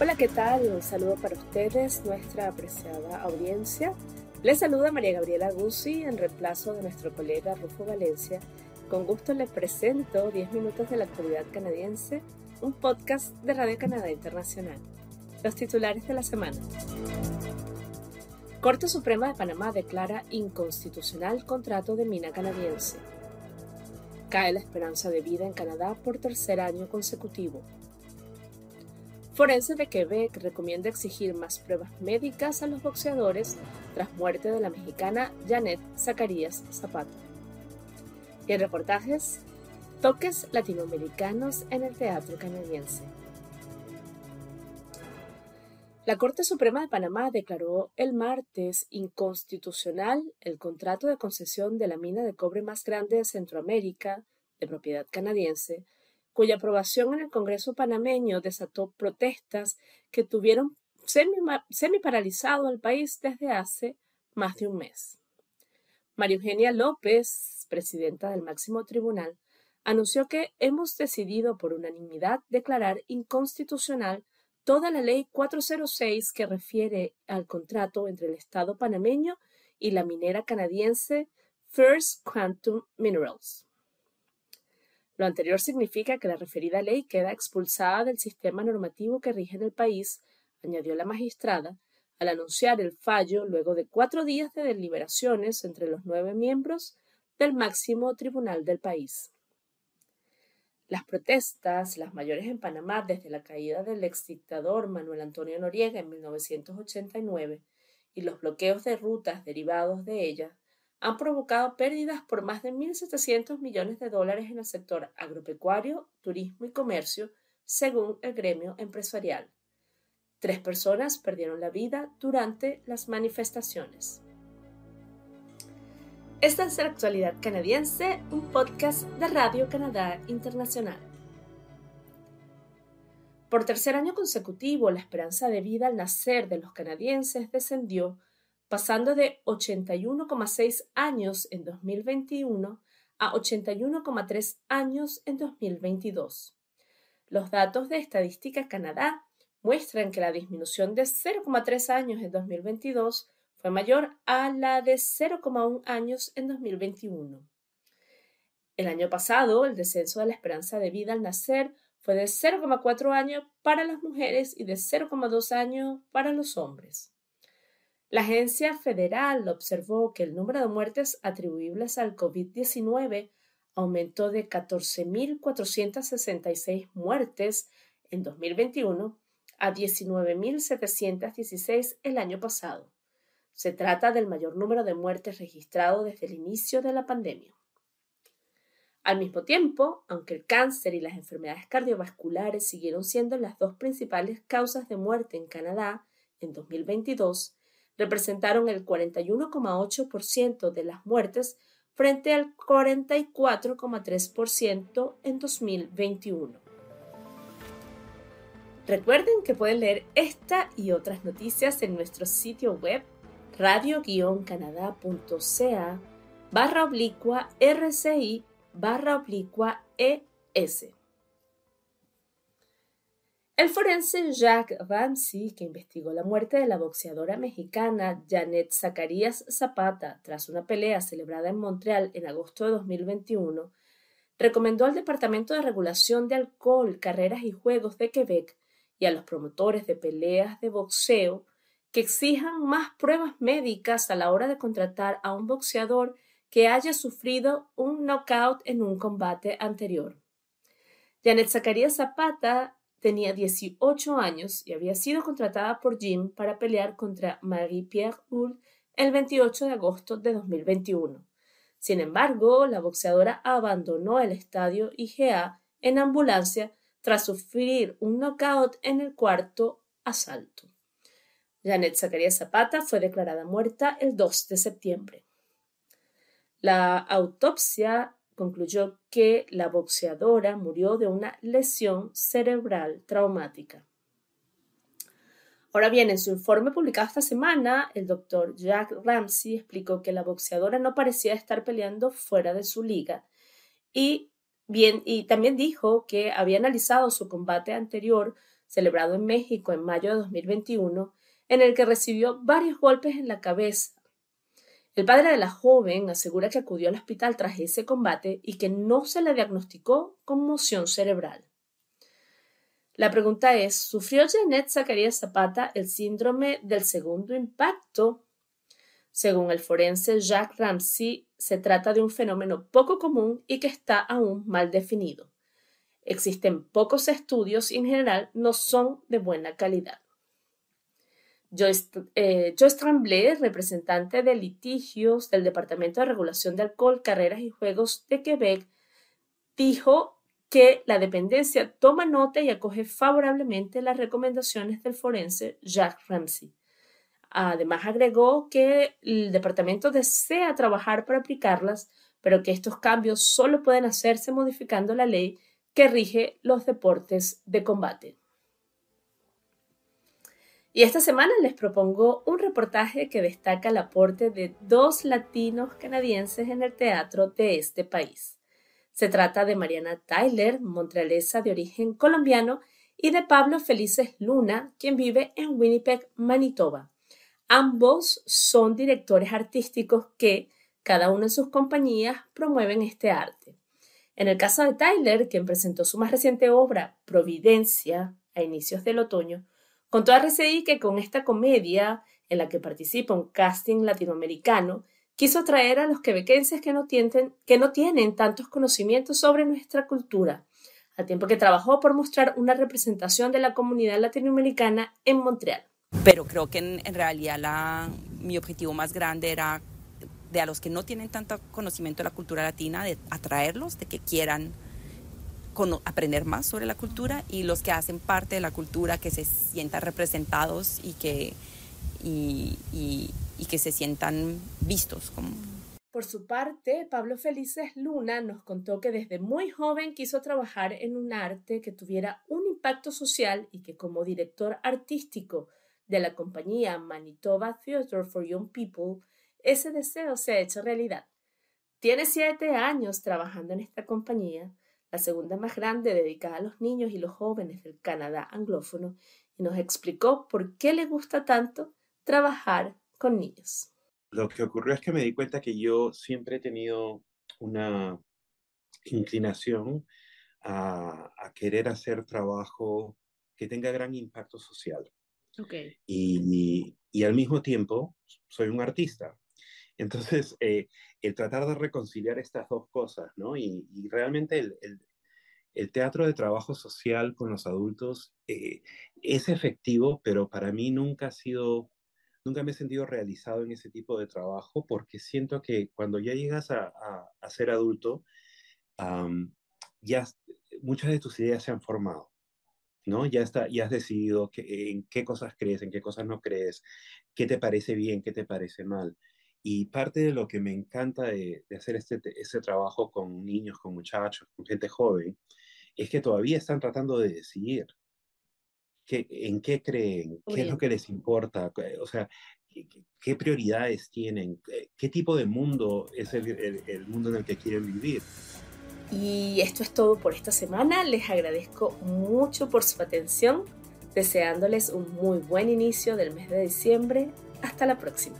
Hola, ¿qué tal? Un saludo para ustedes, nuestra apreciada audiencia. Les saluda María Gabriela Guzzi en reemplazo de nuestro colega Rufo Valencia. Con gusto les presento 10 minutos de la actualidad canadiense, un podcast de Radio Canadá Internacional. Los titulares de la semana. Corte Suprema de Panamá declara inconstitucional contrato de mina canadiense. Cae la esperanza de vida en Canadá por tercer año consecutivo. Forense de Quebec recomienda exigir más pruebas médicas a los boxeadores tras muerte de la mexicana Janet Zacarías Zapata. Y en reportajes, toques latinoamericanos en el teatro canadiense. La Corte Suprema de Panamá declaró el martes inconstitucional el contrato de concesión de la mina de cobre más grande de Centroamérica, de propiedad canadiense, cuya aprobación en el Congreso panameño desató protestas que tuvieron semi, paralizado al país desde hace más de un mes. María Eugenia López, presidenta del máximo tribunal, anunció que hemos decidido por unanimidad declarar inconstitucional toda la ley 406 que refiere al contrato entre el Estado panameño y la minera canadiense First Quantum Minerals. Lo anterior significa que la referida ley queda expulsada del sistema normativo que rige en el país, añadió la magistrada, al anunciar el fallo luego de cuatro días de deliberaciones entre los nueve miembros del máximo tribunal del país. Las protestas, las mayores en Panamá desde la caída del exdictador Manuel Antonio Noriega en 1989, y los bloqueos de rutas derivados de ella, han provocado pérdidas por más de 1.700 millones de dólares en el sector agropecuario, turismo y comercio, según el gremio empresarial. Tres personas perdieron la vida durante las manifestaciones. Esta es la actualidad canadiense, un podcast de Radio Canadá Internacional. Por tercer año consecutivo, la esperanza de vida al nacer de los canadienses descendió pasando de 81,6 años en 2021 a 81,3 años en 2022. Los datos de Estadística Canadá muestran que la disminución de 0,3 años en 2022 fue mayor a la de 0,1 años en 2021. El año pasado, el descenso de la esperanza de vida al nacer fue de 0,4 años para las mujeres y de 0,2 años para los hombres. La agencia federal observó que el número de muertes atribuibles al COVID-19 aumentó de 14.466 muertes en 2021 a 19.716 el año pasado. Se trata del mayor número de muertes registrado desde el inicio de la pandemia. Al mismo tiempo, aunque el cáncer y las enfermedades cardiovasculares siguieron siendo las dos principales causas de muerte en Canadá en 2022, representaron el 41,8% de las muertes frente al 44,3% en 2021. Recuerden que pueden leer esta y otras noticias en nuestro sitio web radio-canadá.ca barra oblicua rci barra oblicua es. El forense Jacques Ramsey, que investigó la muerte de la boxeadora mexicana Janet Zacarías Zapata tras una pelea celebrada en Montreal en agosto de 2021, recomendó al Departamento de Regulación de Alcohol, Carreras y Juegos de Quebec y a los promotores de peleas de boxeo que exijan más pruebas médicas a la hora de contratar a un boxeador que haya sufrido un knockout en un combate anterior. Janet Zacarías Zapata tenía 18 años y había sido contratada por Jim para pelear contra Marie-Pierre Hull el 28 de agosto de 2021. Sin embargo, la boxeadora abandonó el estadio IGA en ambulancia tras sufrir un knockout en el cuarto asalto. Janet Zacarías Zapata fue declarada muerta el 2 de septiembre. La autopsia concluyó que la boxeadora murió de una lesión cerebral traumática. Ahora bien, en su informe publicado esta semana, el doctor Jack Ramsey explicó que la boxeadora no parecía estar peleando fuera de su liga y, también dijo que había analizado su combate anterior celebrado en México en mayo de 2021, en el que recibió varios golpes en la cabeza. El padre de la joven asegura que acudió al hospital tras ese combate y que no se le diagnosticó conmoción cerebral. La pregunta es, ¿sufrió Janet Zacarías Zapata el síndrome del segundo impacto? Según el forense Jack Ramsey, se trata de un fenómeno poco común y que está aún mal definido. Existen pocos estudios y en general no son de buena calidad. Joyce, eh, Tremblay, representante de litigios del Departamento de Regulación de Alcohol, Carreras y Juegos de Quebec, dijo que la dependencia toma nota y acoge favorablemente las recomendaciones del forense Jacques Ramsey. Además, agregó que el departamento desea trabajar para aplicarlas, pero que estos cambios solo pueden hacerse modificando la ley que rige los deportes de combate. Y esta semana les propongo un reportaje que destaca el aporte de dos latinos canadienses en el teatro de este país. Se trata de Mariana Tyler, montrealesa de origen colombiano, y de Pablo Felices Luna, quien vive en Winnipeg, Manitoba. Ambos son directores artísticos que, cada uno en sus compañías, promueven este arte. En el caso de Tyler, quien presentó su más reciente obra, Providencia, a inicios del otoño, contó a RCI que con esta comedia, en la que participa un casting latinoamericano, quiso atraer a los quebequenses que no, tienen, tantos conocimientos sobre nuestra cultura, al tiempo que trabajó por mostrar una representación de la comunidad latinoamericana en Montreal. Pero creo que en, realidad mi objetivo más grande era de a los que no tienen tanto conocimiento de la cultura latina, de atraerlos, de que quieran aprender más sobre la cultura y los que hacen parte de la cultura que se sientan representados y que, y, que se sientan vistos. Como... Por su parte, Pablo Felices Luna nos contó que desde muy joven quiso trabajar en un arte que tuviera un impacto social y que como director artístico de la compañía Manitoba Theatre for Young People, ese deseo se ha hecho realidad. Tiene siete años trabajando en esta compañía, la segunda más grande dedicada a los niños y los jóvenes del Canadá anglófono, y nos explicó por qué le gusta tanto trabajar con niños. Lo que ocurrió es que me di cuenta que yo siempre he tenido una inclinación a, querer hacer trabajo que tenga gran impacto social. Okay. Y, al mismo tiempo soy un artista. Entonces, eh, el tratar de reconciliar estas dos cosas, ¿no? Y, realmente el, teatro de trabajo social con los adultos eh, es efectivo, pero para mí nunca ha sido nunca me he sentido realizado en ese tipo de trabajo porque siento que cuando ya llegas a, ser adulto, ya muchas de tus ideas se han formado, ¿no? Ya, está, ya has decidido en qué cosas crees, en qué cosas no crees, qué te parece bien, qué te parece mal. Y parte de lo que me encanta de, hacer este, este trabajo con niños, con muchachos, con gente joven, es que todavía están tratando de decidir, en qué creen, qué es lo que les importa, o sea, qué, prioridades tienen, qué tipo de mundo es el, el mundo en el que quieren vivir. Y esto es todo por esta semana. Les agradezco mucho por su atención, deseándoles un muy buen inicio del mes de diciembre. Hasta la próxima.